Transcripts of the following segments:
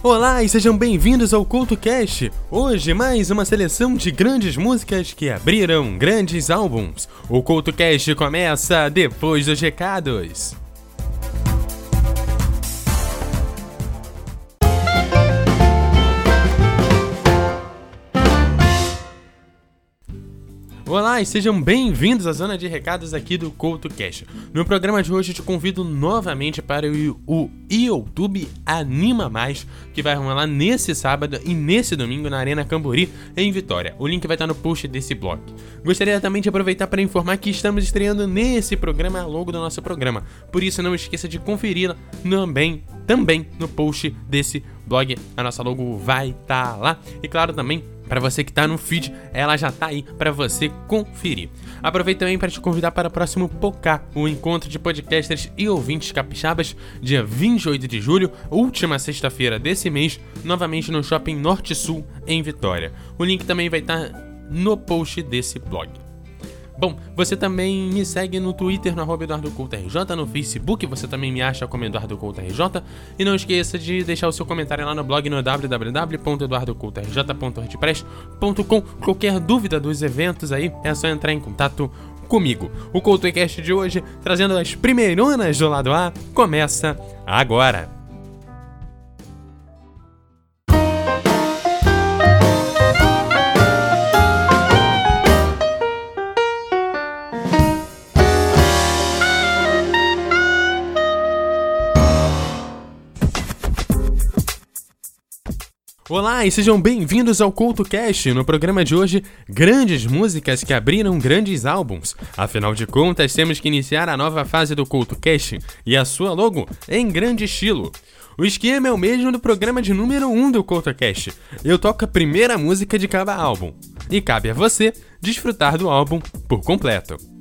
Olá e sejam bem-vindos ao CultoCast. Hoje mais uma seleção de grandes músicas que abriram grandes álbuns. O CultoCast começa depois dos recados. Olá e sejam bem-vindos à zona de recados aqui do CoutoCast. No programa de hoje te convido novamente para o, YouTube Anima Mais, que vai rolar nesse sábado e nesse domingo na Arena Cambori, em Vitória. O link vai estar no post desse blog. Gostaria também de aproveitar para informar que estamos estreando nesse programa logo do nosso programa, por isso não esqueça de conferir também, também no post desse blog. A nossa logo vai estar lá. E claro também para você que está no feed, ela já está aí para você conferir. Aproveito também para te convidar para o próximo POCA, o encontro de podcasters e ouvintes capixabas, dia 28 de julho, última sexta-feira desse mês, novamente no Shopping Norte Sul, em Vitória. O link também vai estar tá no post desse blog. Bom, você também me segue no Twitter no arroba EduardoCoutoRJ, no Facebook você também me acha como EduardoCoutoRJ e não esqueça de deixar o seu comentário lá no blog no www.eduardocoutorj.wordpress.com Qualquer dúvida dos eventos aí é só entrar em contato comigo. O CoutoCast de hoje, trazendo as primeironas do lado A, começa agora. Olá e sejam bem-vindos ao CoutoCast. No programa de hoje, grandes músicas que abriram grandes álbuns. Afinal de contas, temos que iniciar a nova fase do CoutoCast e a sua logo em grande estilo. O esquema é o mesmo do programa de número 1 do CoutoCast. Eu toco a primeira música de cada álbum. E cabe a você desfrutar do álbum por completo.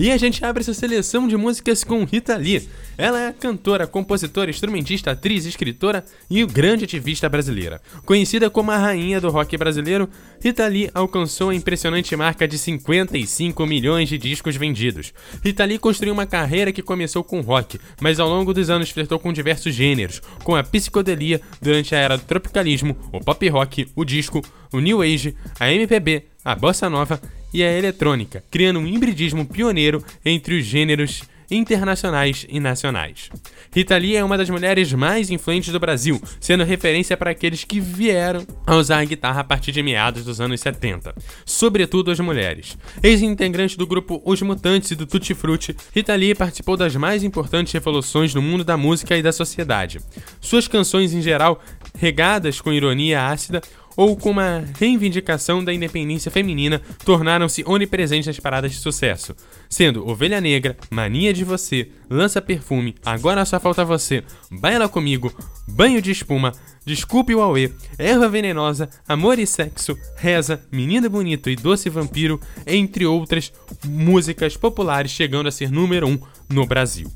E a gente abre essa seleção de músicas com Rita Lee. Ela é cantora, compositora, instrumentista, atriz, escritora e grande ativista brasileira. Conhecida como a rainha do rock brasileiro, Rita Lee alcançou a impressionante marca de 55 milhões de discos vendidos. Rita Lee construiu uma carreira que começou com rock, mas ao longo dos anos flertou com diversos gêneros, com a psicodelia durante a era do tropicalismo, o pop rock, o disco, o new age, a MPB, a bossa nova e a eletrônica, criando um hibridismo pioneiro entre os gêneros internacionais e nacionais. Rita Lee é uma das mulheres mais influentes do Brasil, sendo referência para aqueles que vieram a usar a guitarra a partir de meados dos anos 70, sobretudo as mulheres. Ex-integrante do grupo Os Mutantes e do Tutti Frutti, Rita Lee participou das mais importantes revoluções no mundo da música e da sociedade. Suas canções, em geral, regadas com ironia ácida, ou com uma reivindicação da independência feminina, tornaram-se onipresentes nas paradas de sucesso, sendo Ovelha Negra, Mania de Você, Lança Perfume, Agora Só Falta Você, Baila Comigo, Banho de Espuma, Desculpe o Aue, Erva Venenosa, Amor e Sexo, Reza, Menina Bonito e Doce Vampiro, entre outras músicas populares chegando a ser número 1 um no Brasil.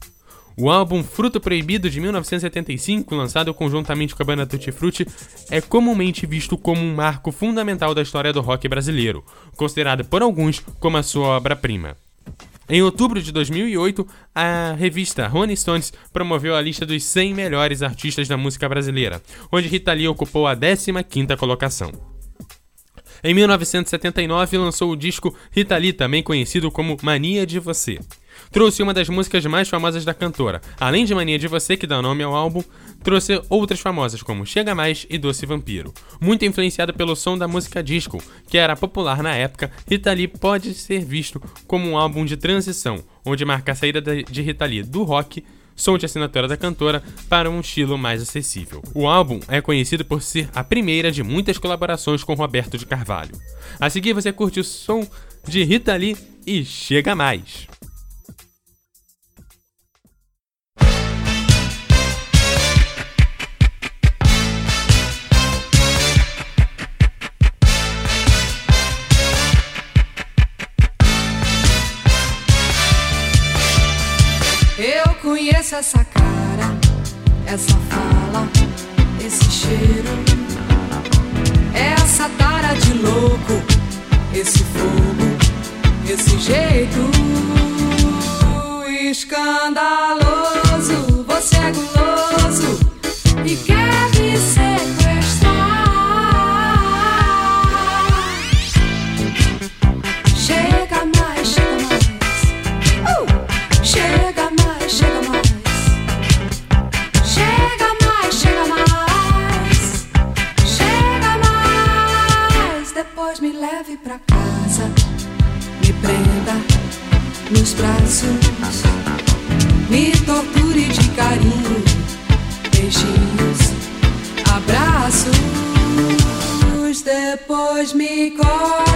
O álbum Fruto Proibido de 1975, lançado conjuntamente com a banda Tutti Frutti, é comumente visto como um marco fundamental da história do rock brasileiro, considerado por alguns como a sua obra-prima. Em outubro de 2008, a revista Rolling Stones promoveu a lista dos 100 melhores artistas da música brasileira, onde Rita Lee ocupou a 15ª colocação. Em 1979, lançou o disco Rita Lee, também conhecido como Mania de Você. Trouxe uma das músicas mais famosas da cantora. Além de Mania de Você, que dá nome ao álbum, trouxe outras famosas como Chega Mais e Doce Vampiro. Muito influenciado pelo som da música disco, que era popular na época, Rita Lee pode ser visto como um álbum de transição, onde marca a saída de Rita Lee do rock som de assinatura da cantora, para um estilo mais acessível. O álbum é conhecido por ser a primeira de muitas colaborações com Roberto de Carvalho. A seguir você curte o som de Rita Lee e Chega Mais. Essa cara, essa fala, esse cheiro, essa tara de louco, esse fogo, esse jeito. escandaloso, Beijinhos, abraços. Depois me coce,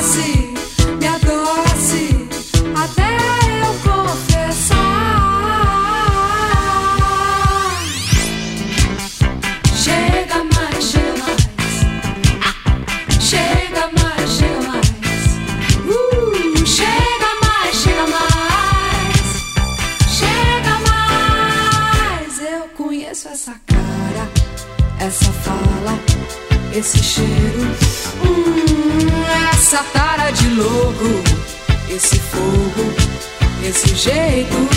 louco, esse fogo, esse jeito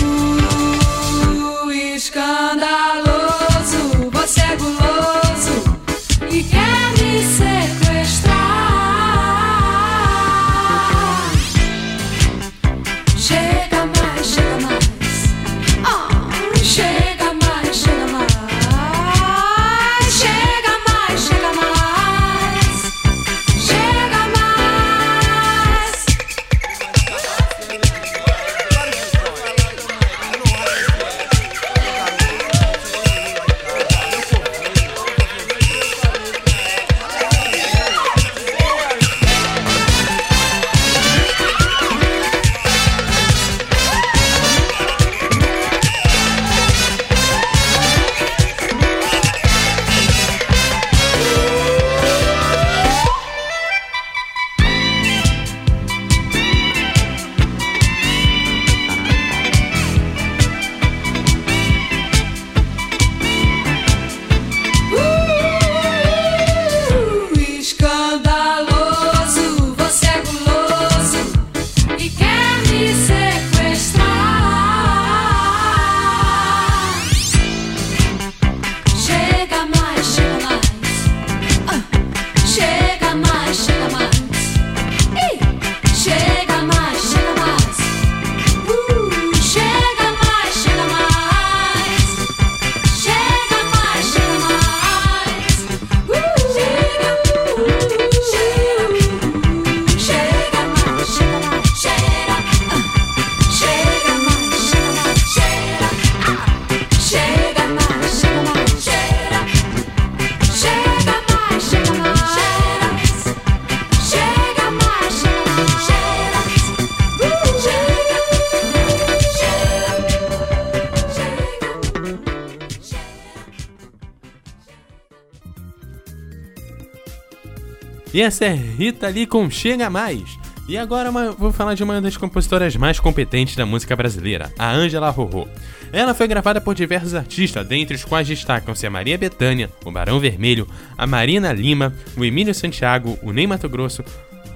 E essa é Rita Lee com Chega Mais. E agora uma- vou falar de uma das compositoras mais competentes da música brasileira, a Ângela Rorô. Ela foi gravada por diversos artistas, dentre os quais destacam-se a Maria Bethânia, o Barão Vermelho, a Marina Lima, o Emílio Santiago, o Ney Mato Grosso,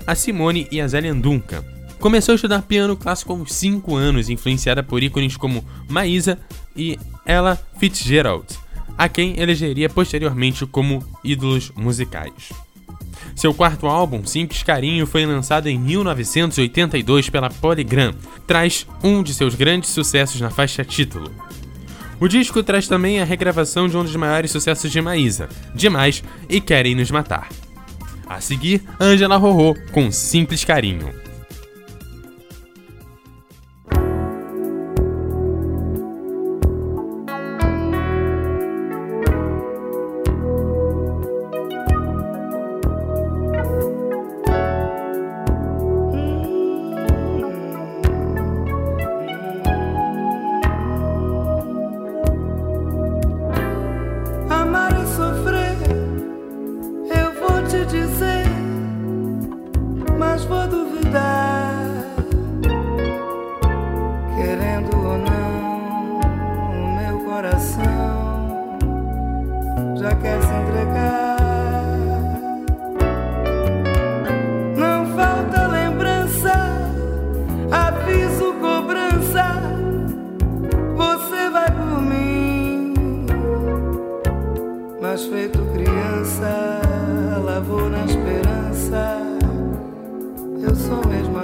a Simone e a Zélia Duncan. Começou a estudar piano clássico aos 5 anos, influenciada por ícones como Maísa e Ella Fitzgerald, a quem elegeria posteriormente como ídolos musicais. Seu quarto álbum, Simples Carinho, foi lançado em 1982 pela Polygram. Traz um de seus grandes sucessos na faixa título. O disco traz também a regravação de um dos maiores sucessos de Maísa, Demais e Querem Nos Matar. A seguir, Angela Rorô com Simples Carinho.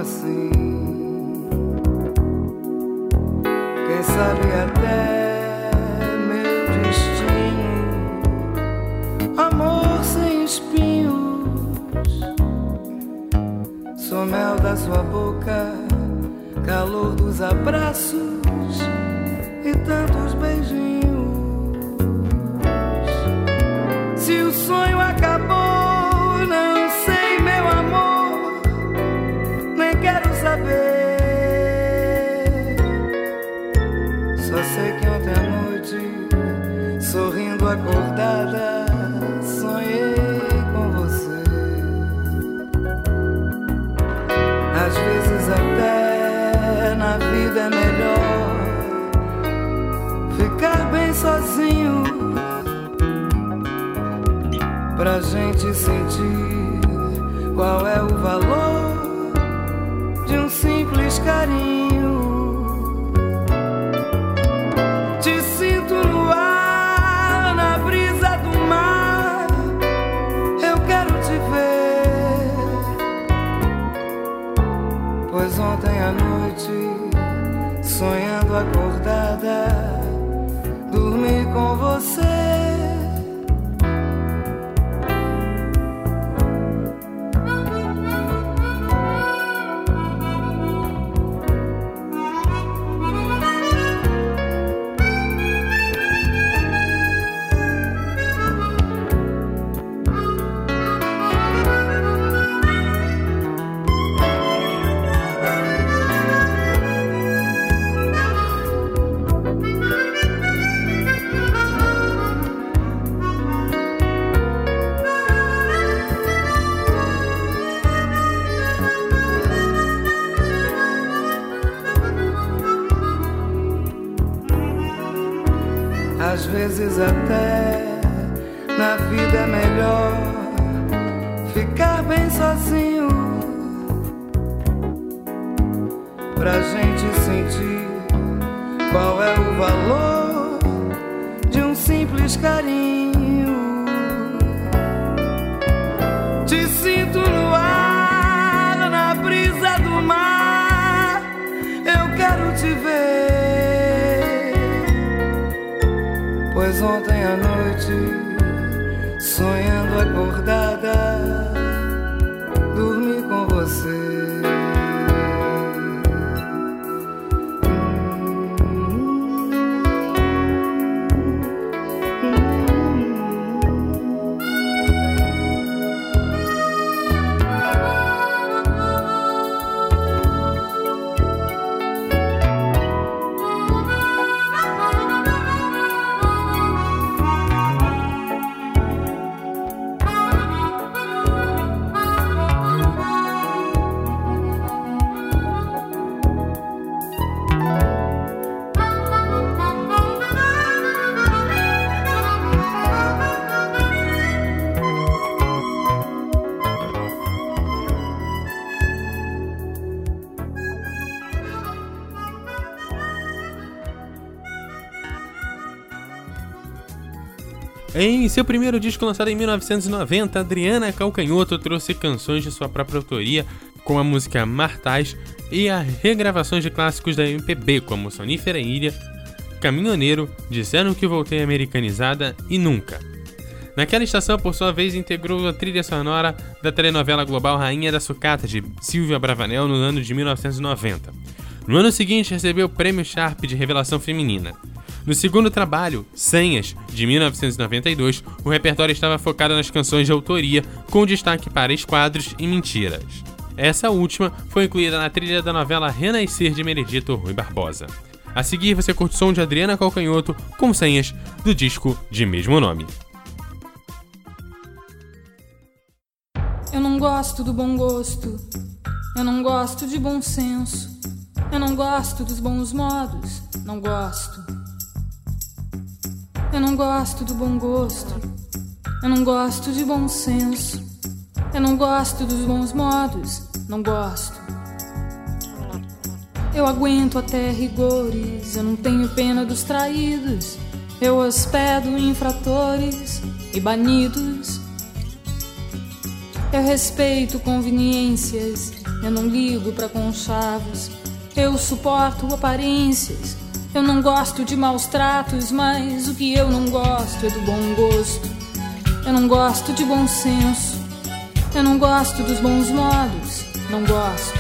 Assim. Quem sabe até meu destino, amor sem espinhos. Sou mel da sua boca, calor dos abraços e tantos beijinhos. Se o sonho acabou, pra gente sentir qual é o valor de um simples carinho. Seu primeiro disco lançado em 1990, Adriana Calcanhoto trouxe canções de sua própria autoria, com a música Martais e as regravações de clássicos da MPB, como Sonífera Ilha, Caminhoneiro, Disseram que Voltei Americanizada e Nunca. Naquela estação, por sua vez, integrou a trilha sonora da telenovela global Rainha da Sucata, de Silvia Bravanel, no ano de 1990. No ano seguinte, recebeu o Prêmio Sharp de Revelação Feminina. No segundo trabalho, Senhas, de 1992, o repertório estava focado nas canções de autoria, com destaque para Esquadros e Mentiras. Essa última foi incluída na trilha da novela Renascer de Meredito Rui Barbosa. A seguir, você curte o som de Adriana Calcanhoto com Senhas, do disco de mesmo nome. Eu não gosto do bom gosto, eu não gosto de bom senso, eu não gosto dos bons modos, não gosto. Eu não gosto do bom gosto, eu não gosto de bom senso, eu não gosto dos bons modos, não gosto. Eu aguento até rigores, eu não tenho pena dos traídos, eu hospedo infratores e banidos. Eu respeito conveniências Eu não ligo pra conchavos. Eu suporto aparências. Eu não gosto de maus tratos, mas o que eu não gosto é do bom gosto. Eu não gosto de bom senso. Eu não gosto dos bons modos. Não gosto.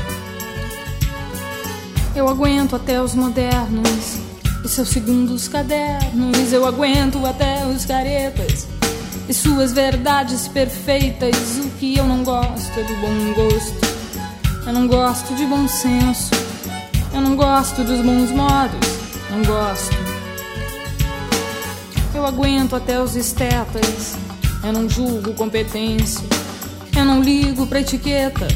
Eu aguento até os modernos e seus segundos cadernos. Eu aguento até os caretas e suas verdades perfeitas. O que eu não gosto é do bom gosto. Eu não gosto de bom senso. Eu não gosto dos bons modos. Não gosto. Eu aguento até os estetas. Eu não julgo competência. Eu não ligo pra etiqueta.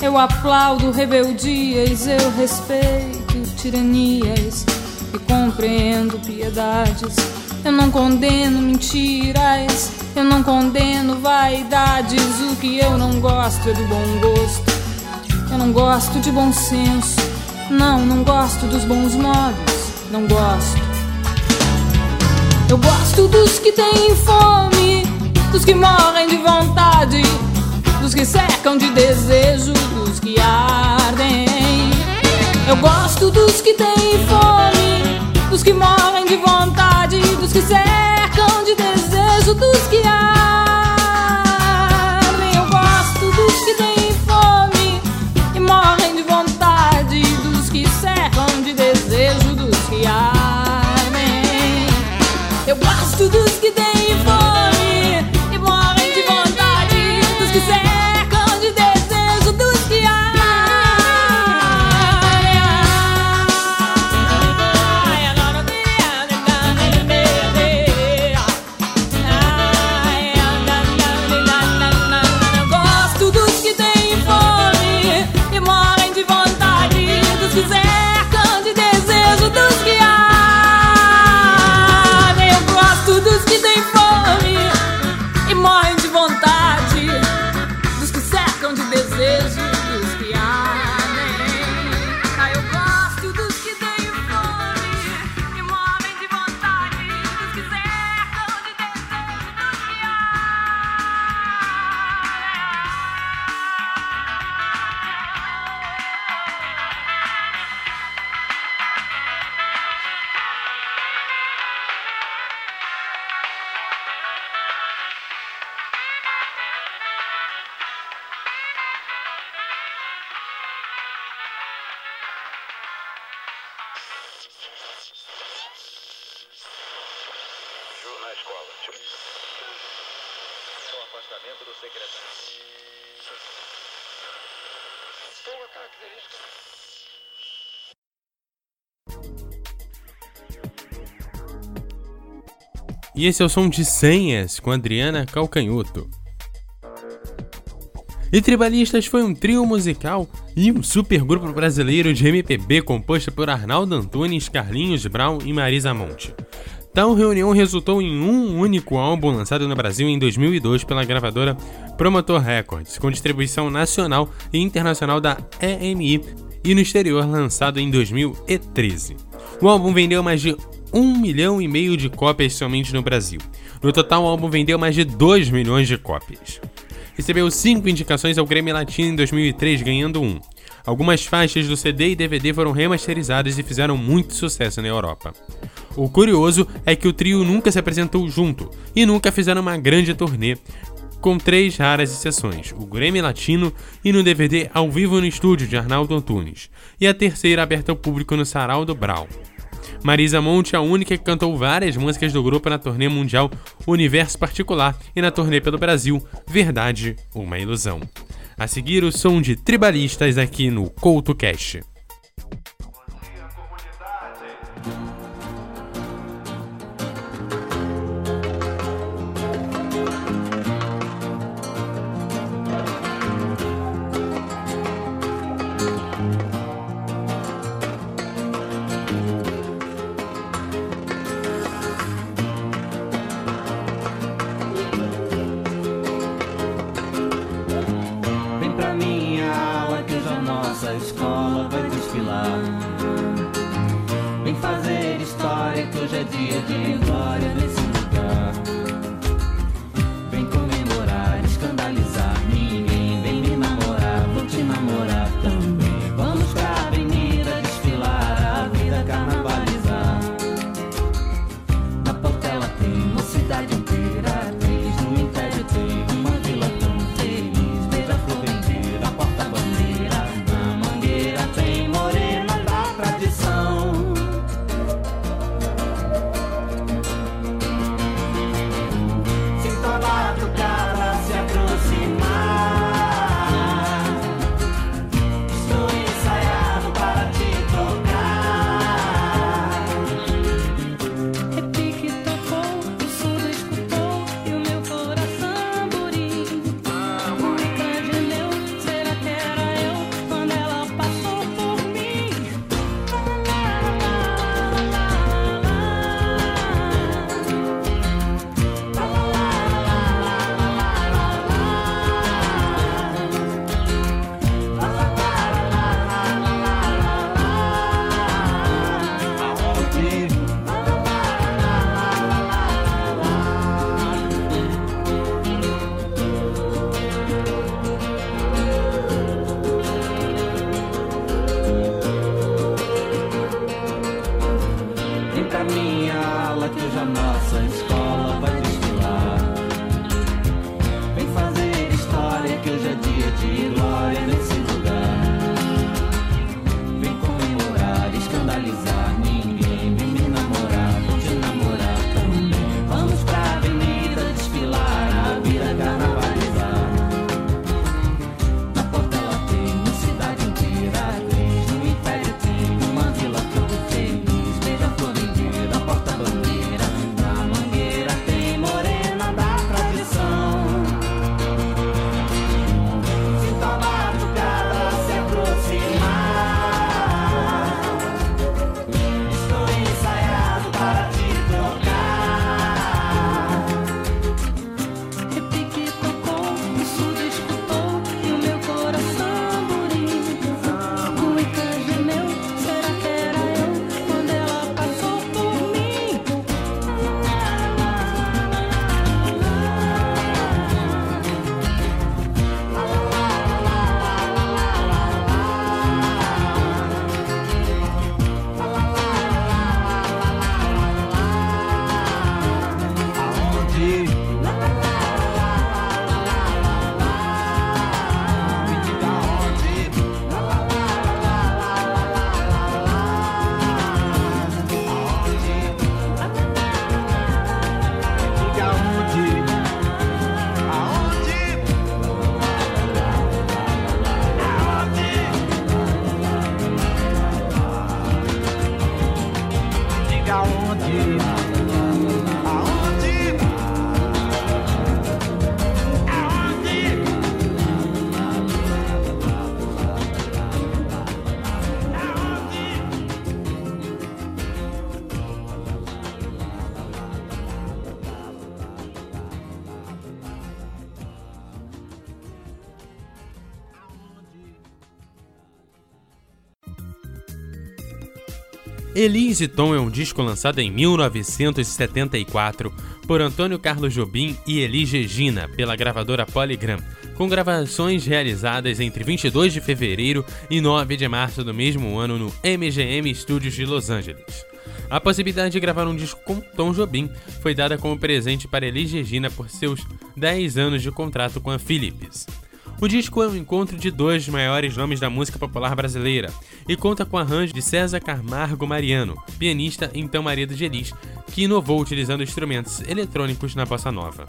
Eu aplaudo rebeldias. Eu respeito tiranias. E compreendo piedades. Eu não condeno mentiras. Eu não condeno vaidades. O que eu não gosto é do bom gosto. Eu não gosto de bom senso. Não, não gosto dos bons modos. Não gosto. Eu gosto dos que têm fome, dos que morrem de vontade, dos que secam de desejo, dos que ardem. Eu gosto dos que têm fome, dos que morrem de vontade, dos que secam de desejo, dos que ardem. E esse é o som de Senhas com Adriana Calcanhoto. E Tribalistas foi um trio musical e um supergrupo brasileiro de MPB composto por Arnaldo Antunes, Carlinhos Brown e Marisa Monte. Tal reunião resultou em um único álbum lançado no Brasil em 2002 pela gravadora Promotor Records, com distribuição nacional e internacional da EMI e no exterior lançado em 2013. O álbum vendeu mais de um milhão e meio de cópias somente no Brasil. No total, o álbum vendeu mais de 2 milhões de cópias. Recebeu 5 indicações ao Grammy Latino em 2003, ganhando um. Algumas faixas do CD e DVD foram remasterizadas e fizeram muito sucesso na Europa. O curioso é que o trio nunca se apresentou junto e nunca fizeram uma grande turnê, com três raras exceções: o Grammy Latino e no DVD ao vivo no estúdio de Arnaldo Antunes, e a terceira aberta ao público no Sarau do Brau. Marisa Monte é a única que cantou várias músicas do grupo na turnê mundial Universo Particular e na turnê pelo Brasil Verdade, uma Ilusão. A seguir, o som de Tribalistas aqui no CoutoCast. Elise e Tom é um disco lançado em 1974 por Antônio Carlos Jobim e Elis Regina pela gravadora Polygram, com gravações realizadas entre 22 de fevereiro e 9 de março do mesmo ano no MGM Studios de Los Angeles. A possibilidade de gravar um disco com Tom Jobim foi dada como presente para Elis Regina por seus 10 anos de contrato com a Philips. O disco é um encontro de dois maiores nomes da música popular brasileira e conta com arranjo de César Camargo Mariano, pianista então marido de Elis, que inovou utilizando instrumentos eletrônicos na bossa nova.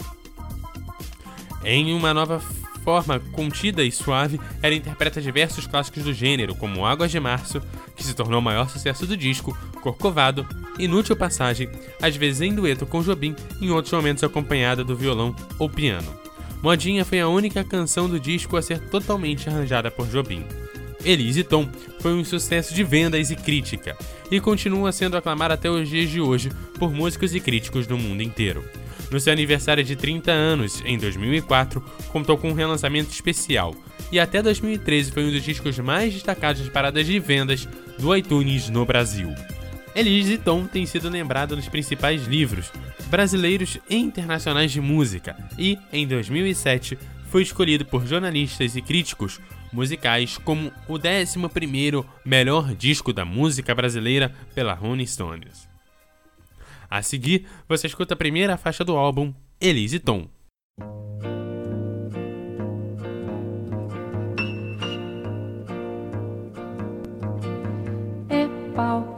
Em uma nova forma contida e suave, ela interpreta diversos clássicos do gênero, como Águas de Março, que se tornou o maior sucesso do disco, Corcovado, Inútil Passagem, às vezes em dueto com Jobim, em outros momentos acompanhada do violão ou piano. Modinha foi a única canção do disco a ser totalmente arranjada por Jobim. Elise Tom foi um sucesso de vendas e crítica, e continua sendo aclamada até os dias de hoje por músicos e críticos do mundo inteiro. No seu aniversário de 30 anos, em 2004, contou com um relançamento especial, e até 2013 foi um dos discos mais destacados das paradas de vendas do iTunes no Brasil. Elise Tom tem sido lembrada nos principais livros brasileiros e internacionais de música e, em 2007, foi escolhido por jornalistas e críticos musicais como o 11º melhor disco da música brasileira pela Rolling Stones. A seguir, você escuta a primeira faixa do álbum, Elise Tom. É pau,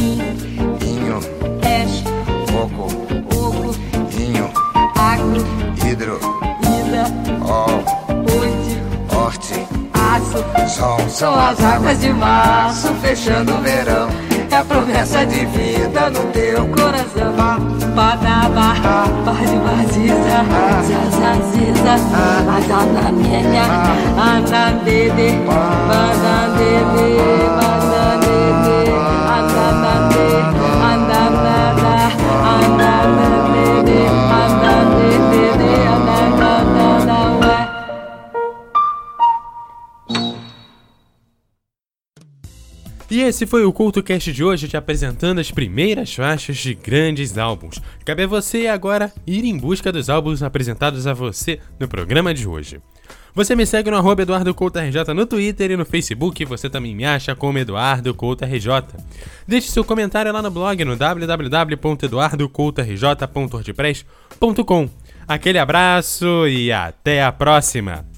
Onco, vinho, inho, agro, hidro, ida, ol, oite, orte, aço, som. São as águas de março fechando o verão. É a promessa de vida no teu coração. Badaba, bade baziza, zazaziza, adana minha, anandede, banandede, banandede. E esse foi o CultoCast de hoje, te apresentando as primeiras faixas de grandes álbuns. Cabe a você agora ir em busca dos álbuns apresentados a você no programa de hoje. Você me segue no arroba EduardoCoutoRJ no Twitter e no Facebook, você também me acha como EduardoCoutoRJ. Deixe seu comentário lá no blog no www.eduardocoutorj.wordpress.com. Aquele abraço e até a próxima!